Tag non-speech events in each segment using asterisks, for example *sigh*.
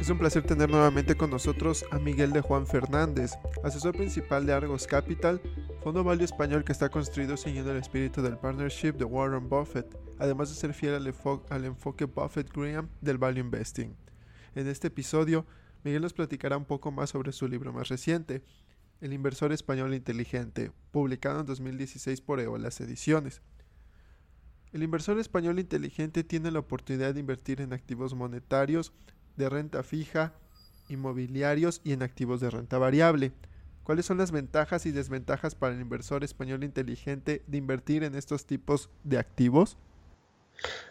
Es un placer tener nuevamente con nosotros a Miguel de Juan Fernández, asesor principal de Argos Capital, fondo value español que está construido siguiendo el espíritu del partnership de Warren Buffett, además de ser fiel al, enfoque Buffett-Graham del value investing. En este episodio, Miguel nos platicará un poco más sobre su libro más reciente, El inversor español inteligente, publicado en 2016 por Eolas Ediciones. El inversor español inteligente tiene la oportunidad de invertir en activos monetarios, de renta fija, inmobiliarios y en activos de renta variable. ¿Cuáles son las ventajas y desventajas para el inversor español inteligente de invertir en estos tipos de activos?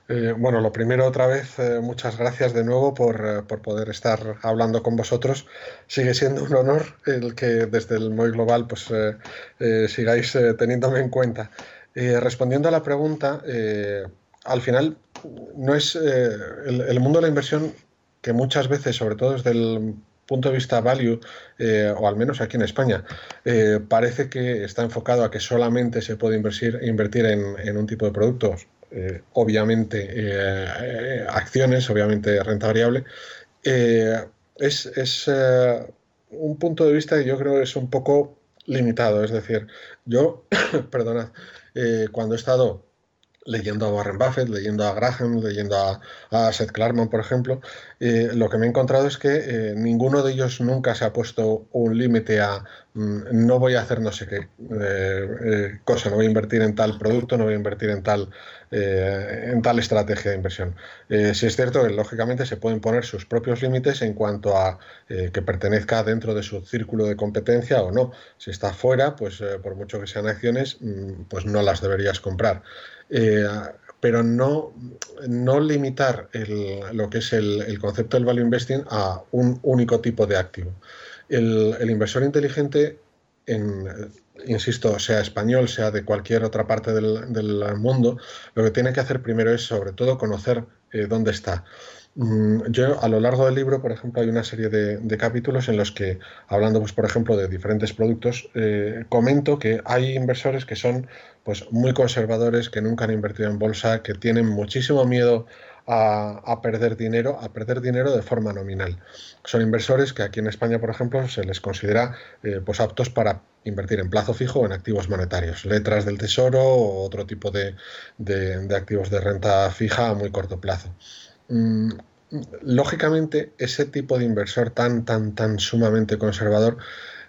Eh, bueno, lo primero otra vez, eh, muchas gracias de nuevo por, eh, por, poder estar hablando con vosotros. Sigue siendo un honor el que desde el MOI Global pues, sigáis teniéndome en cuenta. respondiendo a la pregunta, al final no es el, mundo de la inversión que muchas veces, sobre todo desde el punto de vista value, eh, o al menos aquí en España, eh, parece que está enfocado a que solamente se puede invertir, invertir en, un tipo de productos, eh, obviamente acciones, obviamente renta variable. es, es un punto de vista que yo creo es un poco limitado. Es decir, yo, *coughs* perdonad, cuando he estado leyendo a Warren Buffett, leyendo a Graham, leyendo a, Seth Klarman, por ejemplo, eh, lo que me he encontrado es que eh, ninguno de ellos nunca se ha puesto un límite a mm, no voy a hacer no sé qué eh, cosa, no voy a invertir en tal producto, no voy a invertir en tal, en tal estrategia de inversión. si es cierto que lógicamente se pueden poner sus propios límites en cuanto a que pertenezca dentro de su círculo de competencia o no. Si está fuera, pues por mucho que sean acciones, mm, pues no las deberías comprar. Eh, pero no, no limitar lo que es el, concepto del value investing a un único tipo de activo. El, inversor inteligente, en, insisto, sea español, sea de cualquier otra parte del, mundo, lo que tiene que hacer primero es sobre todo conocer eh, dónde está. Mm, yo a lo largo del libro, por ejemplo, hay una serie de, capítulos en los que, hablando, pues, por ejemplo, de diferentes productos, eh, comento que hay inversores que son pues, muy conservadores, que nunca han invertido en bolsa, que tienen muchísimo miedo a, perder dinero, a perder dinero de forma nominal. Son inversores que aquí en España, por ejemplo, se les considera eh, pues, aptos para invertir en plazo fijo o en activos monetarios, letras del tesoro o otro tipo de activos de renta fija a muy corto plazo. Mm, lógicamente, ese tipo de inversor tan, tan, tan sumamente conservador,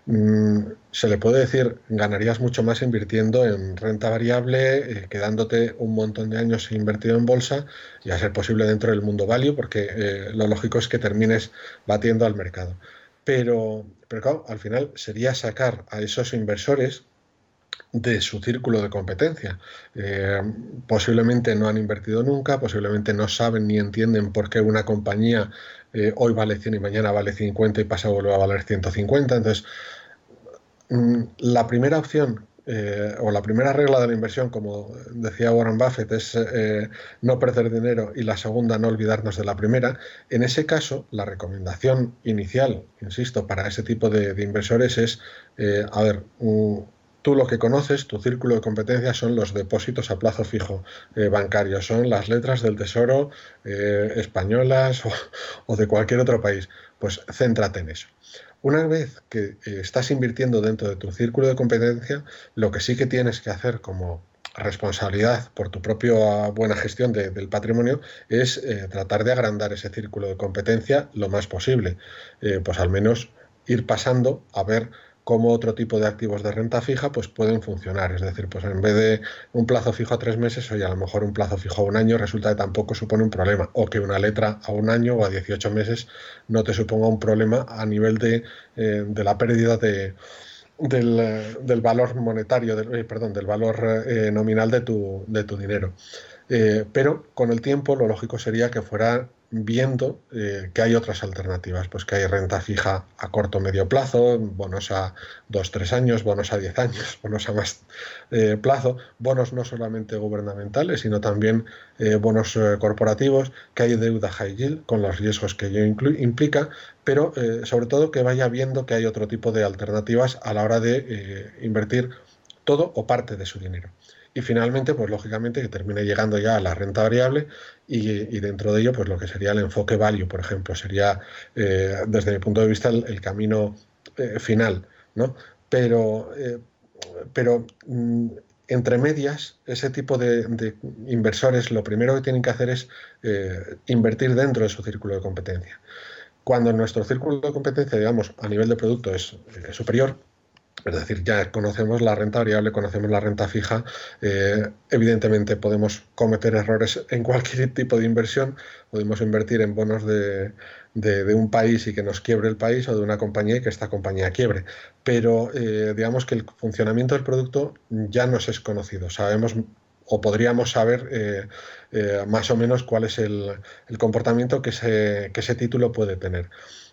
mm, se le puede decir, ganarías mucho más invirtiendo en renta variable, eh, quedándote un montón de años invertido en bolsa y a ser posible dentro del mundo value, porque eh, lo lógico es que termines batiendo al mercado. Pero, pero claro, al final sería sacar a esos inversores de su círculo de competencia. Eh, posiblemente no han invertido nunca, posiblemente no saben ni entienden por qué una compañía eh, hoy vale 100 y mañana vale 50 y pasa vuelve a valer 150. Entonces, mm, la primera opción eh, o la primera regla de la inversión, como decía Warren Buffett, es no perder dinero y la segunda, no olvidarnos de la primera. En ese caso, la recomendación inicial, insisto, para ese tipo de, inversores es, a ver, Tú lo que conoces, tu círculo de competencia son los depósitos a plazo fijo eh, bancarios, son las letras del tesoro eh, españolas *laughs* o, de cualquier otro país. Pues céntrate en eso. Una vez que eh, estás invirtiendo dentro de tu círculo de competencia, lo que sí que tienes que hacer como responsabilidad por tu propia buena gestión del patrimonio es tratar de agrandar ese círculo de competencia lo más posible. pues al menos ir pasando a ver cómo otro tipo de activos de renta fija pues pueden funcionar. Es decir, pues en vez de un plazo fijo a tres meses, oye, a lo mejor un plazo fijo a un año resulta que tampoco supone un problema. O que una letra a un año o a 18 meses no te suponga un problema a nivel de, eh, la pérdida de, del, valor monetario, del, eh, perdón, del valor eh, nominal de tu, de tu dinero. pero con el tiempo lo lógico sería que fuera viendo eh, que hay otras alternativas, pues que hay renta fija a corto o medio plazo, bonos a 2 tres años, bonos a 10 años, *laughs* bonos a más eh, plazo, bonos no solamente gubernamentales, sino también eh, bonos corporativos, que hay deuda high yield con los riesgos que ello implica, pero sobre todo que vaya viendo que hay otro tipo de alternativas a la hora de invertir todo o parte de su dinero. Y finalmente, pues lógicamente que termine llegando ya a la renta variable y, dentro de ello, pues lo que sería el enfoque value, por ejemplo, sería eh, desde mi punto de vista el, camino eh, final, ¿no? Pero, eh, pero mm, entre medias, ese tipo de, inversores lo primero que tienen que hacer es invertir dentro de su círculo de competencia. Cuando nuestro círculo de competencia, digamos, a nivel de producto es superior, es decir, ya conocemos la renta variable, conocemos la renta fija. Eh, evidentemente podemos cometer errores en cualquier *laughs* tipo de inversión. Podemos invertir en bonos de, un país y que nos quiebre el país o de una compañía y que esta compañía quiebre. Pero eh, digamos que el funcionamiento del producto ya nos es conocido. Sabemos o podríamos saber eh, más o menos cuál es el, comportamiento que que ese título puede tener.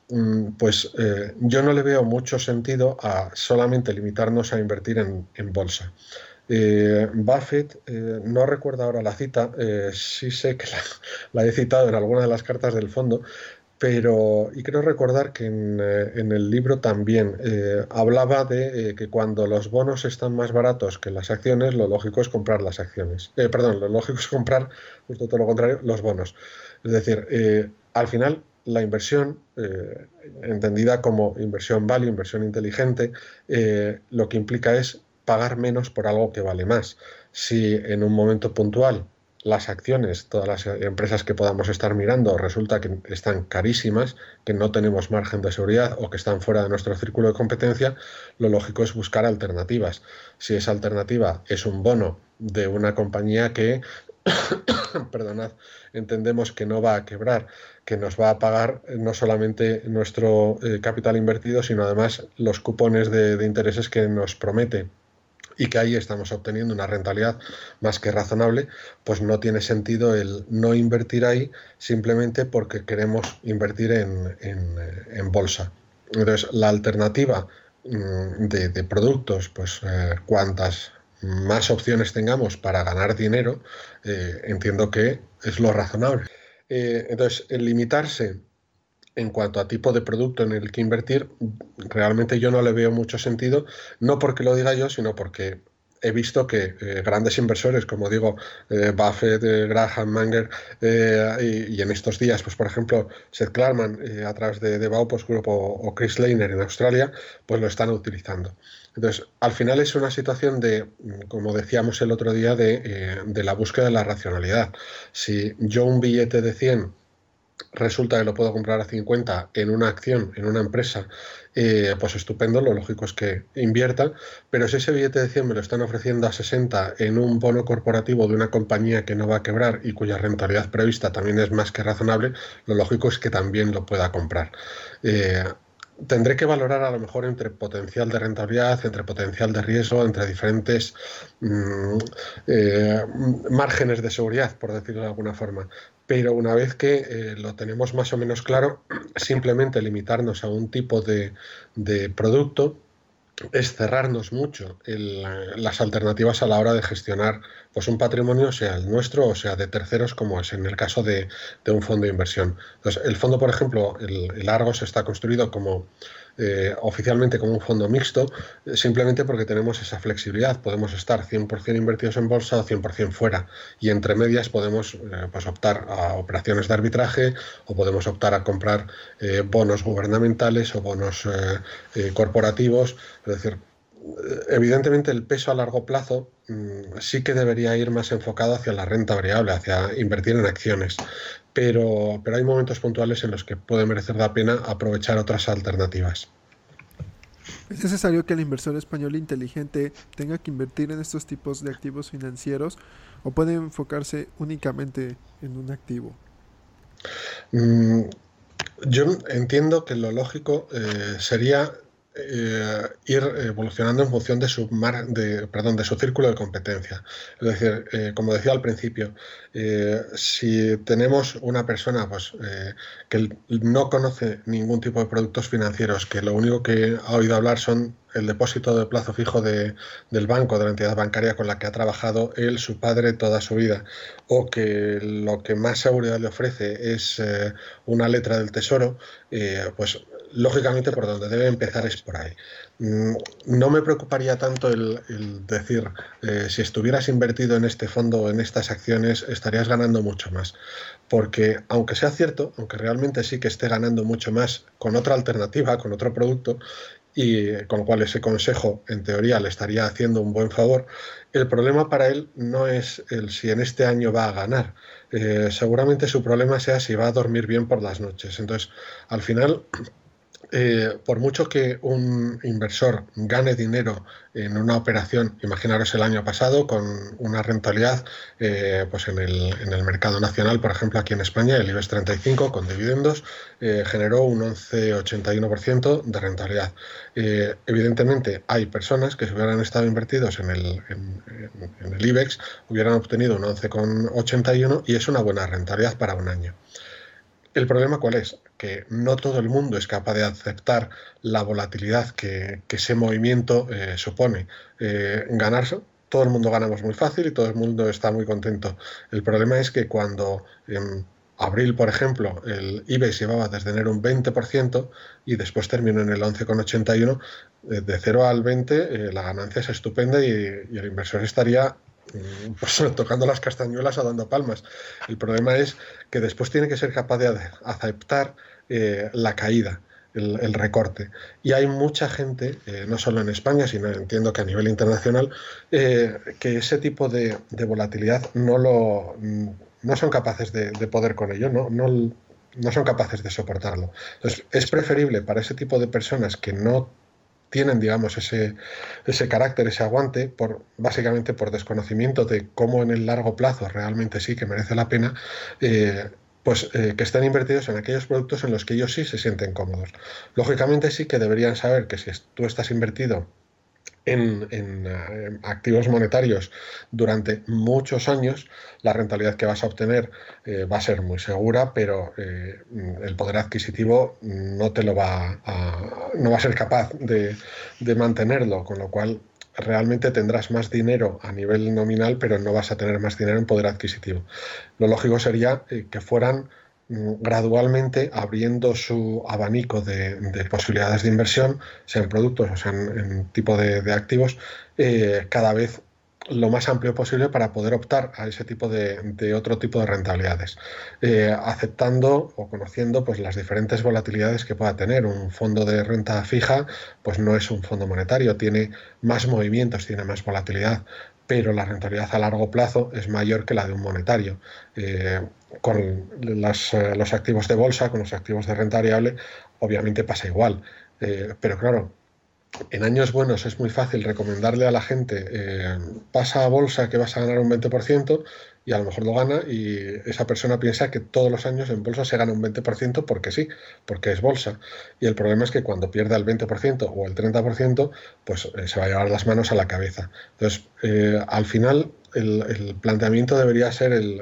Mm, pues eh, yo no le veo mucho sentido a solamente limitarnos a invertir en, bolsa. Eh, Buffett, eh, no recuerdo ahora la cita, sí sé que *laughs* la, he citado en alguna de las cartas del fondo, pero y creo recordar que en, el libro también hablaba de que cuando los bonos están más baratos que las acciones, lo lógico es comprar las acciones. perdón, lo lógico es comprar, justo todo lo contrario, los bonos. Es decir, al final la inversión, eh, entendida como inversión value, inversión inteligente, eh, lo que implica es pagar menos por algo que vale más. Si en un momento puntual las acciones, todas las empresas que podamos estar mirando, resulta que están carísimas, que no tenemos margen de seguridad o que están fuera de nuestro círculo de competencia, lo lógico es buscar alternativas. Si esa alternativa es un bono de una compañía que, *coughs* perdonad, entendemos que no va a quebrar, que nos va a pagar eh, no solamente nuestro eh, capital invertido, sino además los cupones de, intereses que nos promete y que ahí estamos obteniendo una rentabilidad más que razonable, pues no tiene sentido el no invertir ahí simplemente porque queremos invertir en, eh, bolsa. Entonces, la alternativa mm, de, productos, pues cuantas más opciones tengamos para ganar dinero, entiendo que es lo razonable. Eh, entonces, el limitarse en cuanto a tipo de producto en el que invertir, realmente yo no le veo mucho sentido, no porque lo diga yo, sino porque he visto que eh, grandes inversores, como digo, eh, Buffett, Graham, Manger, y, en estos días, pues por ejemplo, Seth Klarman a través de, de Baupos Group o, Chris Lehner en Australia, pues lo están utilizando. Entonces, al final es una situación de, como decíamos el otro día, de, eh, la búsqueda de la racionalidad. Si yo un billete de 100 resulta que lo puedo comprar a 50 en una acción, en una empresa, eh, pues estupendo, lo lógico es que invierta, pero si ese billete de 100 me lo están ofreciendo a 60 en un bono corporativo de una compañía que no va a quebrar y cuya rentabilidad prevista también es más que razonable, lo lógico es que también lo pueda comprar. Eh, tendré que valorar a lo mejor entre potencial de rentabilidad, entre potencial de riesgo, entre diferentes mm, eh, márgenes de seguridad, por decirlo de alguna forma. Pero una vez que eh, lo tenemos más o menos claro, *clears throat* simplemente limitarnos a un tipo de, de producto es cerrarnos mucho las alternativas a la hora de gestionar pues un patrimonio, sea el nuestro o sea de terceros, como es en el caso de, un fondo de inversión. Entonces, el fondo, por ejemplo, el, el Argos está construido como eh, oficialmente como un fondo mixto, eh, simplemente porque tenemos esa flexibilidad. Podemos estar 100% invertidos en bolsa o 100% fuera. Y entre medias podemos eh, pues optar a operaciones de arbitraje o podemos optar a comprar bonos gubernamentales o bonos corporativos. Es decir, evidentemente el peso a largo plazo mm, sí que debería ir más enfocado hacia la renta variable, hacia invertir en acciones pero, pero hay momentos puntuales en los que puede merecer la pena aprovechar otras alternativas. ¿Es necesario que el inversor español inteligente tenga que invertir en estos tipos de activos financieros o puede enfocarse únicamente en un activo? Mm, yo entiendo que lo lógico eh, sería eh, ir evolucionando en función de su, de, perdón, de su círculo de competencia. Es decir, eh, como decía al principio, eh, si tenemos una persona pues, que no conoce ningún tipo de productos financieros, que lo único que ha oído hablar son el depósito de plazo fijo de, del banco, de la entidad bancaria con la que ha trabajado él, su padre, toda su vida, o que lo que más seguridad le ofrece es una letra del tesoro, pues lógicamente por donde debe empezar es por ahí. Mm, no me preocuparía tanto el, decir, eh, si estuvieras invertido en este fondo, en estas acciones, estarías ganando mucho más. Porque aunque sea cierto, aunque realmente sí que esté ganando mucho más con otra alternativa, con otro producto, y con lo cual ese consejo en teoría le estaría haciendo un buen favor, el problema para él no es el si en este año va a ganar. Eh, seguramente su problema sea si va a dormir bien por las noches. Entonces, al final eh, por mucho que un inversor gane dinero en una operación, imaginaros el año pasado, con una rentabilidad eh, pues en el, en, el, mercado nacional, por ejemplo aquí en España, el IBEX 35 con dividendos eh, generó un 11,81% de rentabilidad. evidentemente hay personas que si hubieran estado invertidos en el, en, en el IBEX hubieran obtenido un 11,81 y es una buena rentabilidad para un año. ¿El problema cuál es? Que no todo el mundo es capaz de aceptar la volatilidad que, ese movimiento eh, supone. Eh, ganarse, todo el mundo ganamos muy fácil y todo el mundo está muy contento. El problema es que cuando en abril, por ejemplo, el IBEX llevaba desde enero un 20% y después terminó en el 11,81, eh, de 0 al 20 la ganancia es estupenda y el inversor estaría *laughs* tocando las castañuelas o dando palmas. El problema es que después tiene que ser capaz de aceptar eh, la caída. El, recorte. Y hay mucha gente, eh, no solo en España, sino entiendo que a nivel internacional, eh, que ese tipo de, volatilidad no lo no son capaces de, poder con ello, no, no, no son capaces de soportarlo. Entonces, es preferible para ese tipo de personas que no tienen, digamos, ese, ese carácter, ese aguante, por, básicamente por desconocimiento de cómo en el largo plazo realmente sí que merece la pena, eh, pues eh, que estén invertidos en aquellos productos en los que ellos sí se sienten cómodos. Lógicamente sí que deberían saber que si tú estás invertido en, eh, activos monetarios durante muchos años, la rentabilidad que vas a obtener eh, va a ser muy segura, pero eh, el poder adquisitivo no te lo va a, no va a ser capaz de, de mantenerlo, con lo cual realmente tendrás más dinero a nivel nominal, pero no vas a tener más dinero en poder adquisitivo. Lo lógico sería que fueran gradualmente abriendo su abanico de, posibilidades de inversión, sea en productos o sea en, tipo de, activos, eh, cada vez lo más amplio posible para poder optar a ese tipo de, otro tipo de rentabilidades, eh, aceptando o conociendo pues, las diferentes volatilidades que pueda tener. Un fondo de renta fija pues no es un fondo monetario, tiene más movimientos, tiene más volatilidad, pero la rentabilidad a largo plazo es mayor que la de un monetario. Eh, con eh, los activos de bolsa, con los activos de renta variable, obviamente pasa igual. Eh, pero claro, en años buenos es muy fácil recomendarle a la gente, eh, pasa a bolsa que vas a ganar un 20% y a lo mejor lo gana y esa persona piensa que todos los años en bolsa se gana un 20% porque sí, porque es bolsa. Y el problema es que cuando pierde el 20% o el 30%, pues se va a llevar las manos a la cabeza. Entonces, al final el, planteamiento debería ser el,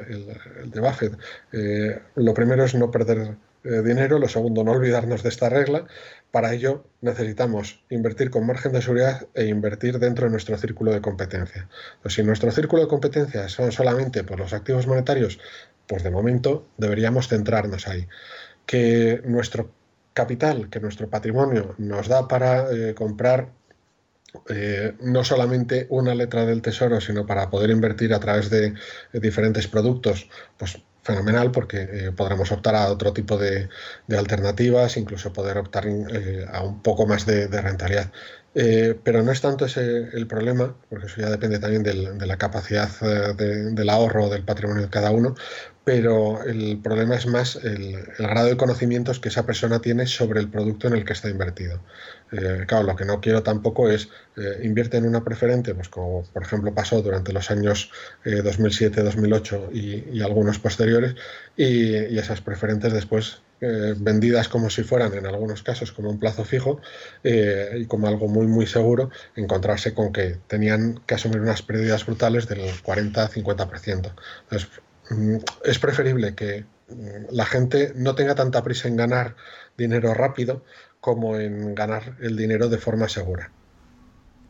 de Buffett. Eh, lo primero es no perder eh, dinero, lo segundo, no olvidarnos de esta regla. Para ello necesitamos invertir con margen de seguridad e invertir dentro de nuestro círculo de competencia. Pues si nuestro círculo de competencia son solamente por los activos monetarios, pues de momento deberíamos centrarnos ahí. Que nuestro capital, que nuestro patrimonio nos da para eh, comprar eh, no solamente una letra del tesoro, sino para poder invertir a través de, diferentes productos, pues fenomenal porque eh, podremos optar a otro tipo de, alternativas, incluso poder optar eh, a un poco más de, rentabilidad. pero no es tanto ese el problema, porque eso ya depende también de la capacidad del ahorro del patrimonio de cada uno, pero el problema es más el, grado de conocimientos que esa persona tiene sobre el producto en el que está invertido. Eh, claro, lo que no quiero tampoco es eh, invierte en una preferente, pues como por ejemplo pasó durante los años 2007, eh, 2008 y, algunos posteriores, y, esas preferentes después vendidas como si fueran en algunos casos como un plazo fijo y como algo muy muy seguro, encontrarse con que tenían que asumir unas pérdidas brutales del 40-50%. Entonces, es preferible que mm, la gente no tenga tanta prisa en ganar dinero rápido como en ganar el dinero de forma segura.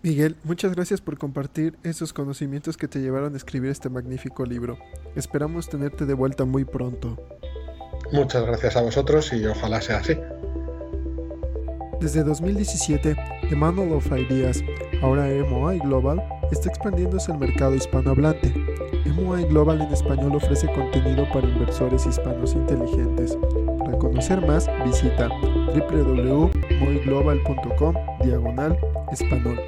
Miguel, muchas gracias por compartir esos conocimientos que te llevaron a escribir este magnífico libro. Esperamos tenerte de vuelta muy pronto. Muchas gracias a vosotros y ojalá sea así. Desde 2017, The Manual of Ideas, ahora MOI Global, está expandiéndose al mercado hispanohablante. MOI Global en español ofrece contenido para inversores hispanos inteligentes. Para conocer más, visita www.moiglobal.com diagonal español.